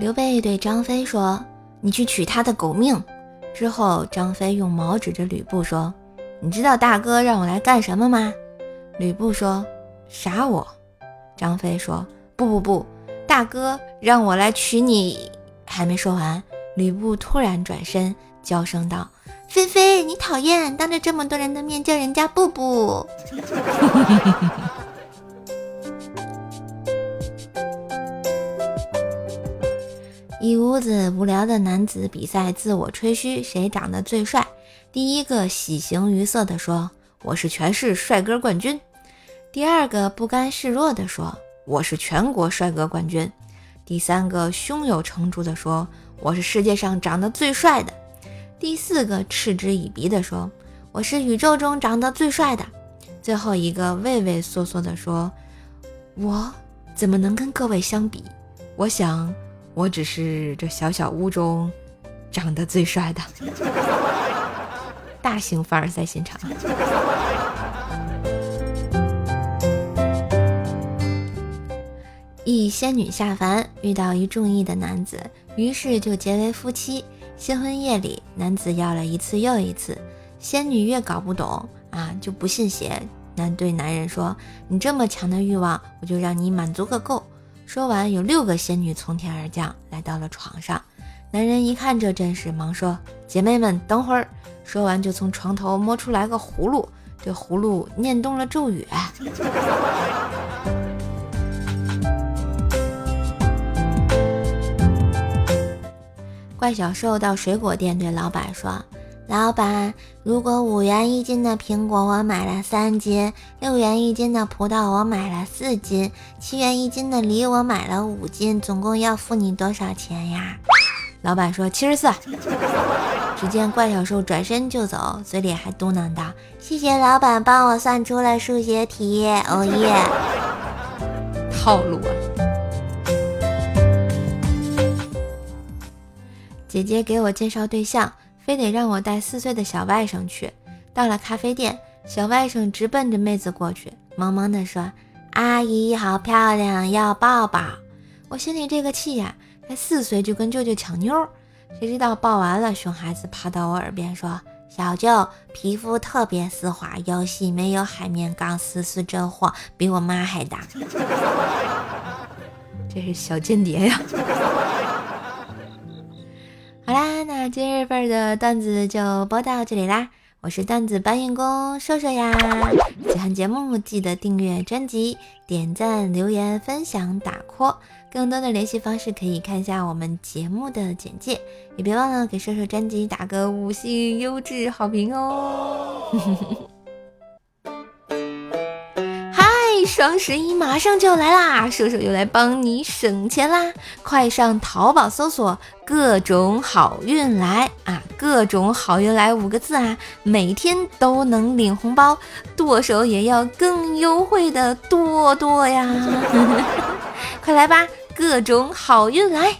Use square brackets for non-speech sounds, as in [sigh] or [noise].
刘备对张飞说：“你去取他的狗命。”之后，张飞用矛指着吕布说：“你知道大哥让我来干什么吗？”吕布说：“杀我。”张飞说：“不不不，大哥让我来娶你。”还没说完，吕布突然转身，娇声道：“菲菲，你讨厌，当着这么多人的面叫人家布布。” [laughs] 一屋子无聊的男子比赛自我吹嘘，谁长得最帅？第一个喜形于色地说：“我是全市帅哥冠军。”第二个不甘示弱地说：“我是全国帅哥冠军。”第三个胸有成竹地说：“我是世界上长得最帅的。”第四个嗤之以鼻地说：“我是宇宙中长得最帅的。”最后一个畏畏缩缩地说：“我怎么能跟各位相比？我想。”我只是这小小屋中长得最帅的，大型凡尔赛现场。一仙女下凡，遇到一中意的男子，于是就结为夫妻。新婚夜里，男子要了一次又一次，仙女越搞不懂啊，就不信邪，男对男人说：“你这么强的欲望，我就让你满足个够。”说完，有六个仙女从天而降，来到了床上。男人一看这阵势，忙说：“姐妹们，等会儿。”说完，就从床头摸出来个葫芦，这葫芦念动了咒语。[laughs] 怪小兽到水果店对老板说。老板，如果五元一斤的苹果我买了三斤，六元一斤的葡萄我买了四斤，七元一斤的梨我买了五斤，总共要付你多少钱呀？老板说七十四。只见怪小兽转身就走，嘴里还嘟囔道：“谢谢老板帮我算出了数学题。”哦耶，套路啊！姐姐给我介绍对象。非得让我带四岁的小外甥去。到了咖啡店，小外甥直奔着妹子过去，萌萌地说：“阿姨好漂亮，要抱抱。”我心里这个气呀，才四岁就跟舅舅抢妞，谁知道抱完了，熊孩子趴到我耳边说：“小舅皮肤特别丝滑，游戏没有海绵钢丝丝这货比我妈还大。[laughs] ”这是小间谍呀。那今日份的段子就播到这里啦！我是段子搬运工瘦瘦呀。喜欢节目记得订阅专辑、点赞、留言、分享、打 call。更多的联系方式可以看一下我们节目的简介，也别忘了给瘦瘦专辑打个五星优质好评哦。双十一马上就要来啦，射手又来帮你省钱啦！快上淘宝搜索“各种好运来”啊，“各种好运来”五个字啊，每天都能领红包，剁手也要更优惠的剁剁呀！[laughs] 快来吧，各种好运来！